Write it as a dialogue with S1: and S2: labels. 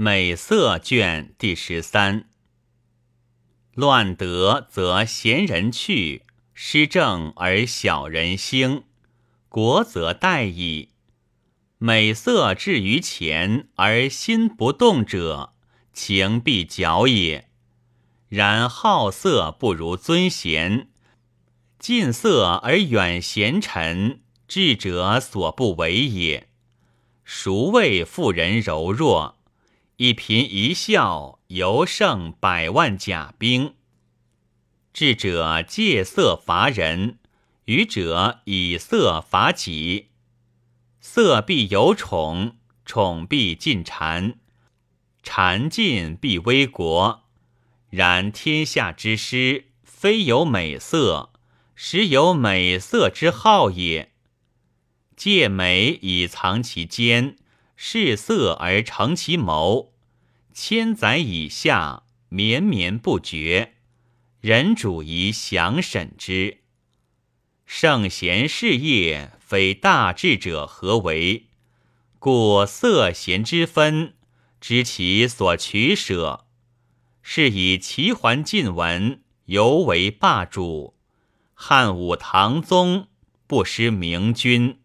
S1: 美色卷第十三。乱德则贤人去，失政而小人兴，国则殆矣。美色至于前而心不动者，情必矫也。然好色不如尊贤，近色而远贤臣，智者所不为也。孰谓妇人柔弱？一颦一笑，犹胜百万甲兵。智者戒色伐人，愚者以色伐己。色必有宠，宠必尽谗，谗尽必危国。然天下之师，非有美色，实有美色之好也。借美以藏其奸，视色而成其谋，千载以下，绵绵不绝。人主宜详审之。圣贤事业，非大智者何为？故色贤之分，知其所取舍。是以齐桓晋文犹为霸主，汉武唐宗不失明君。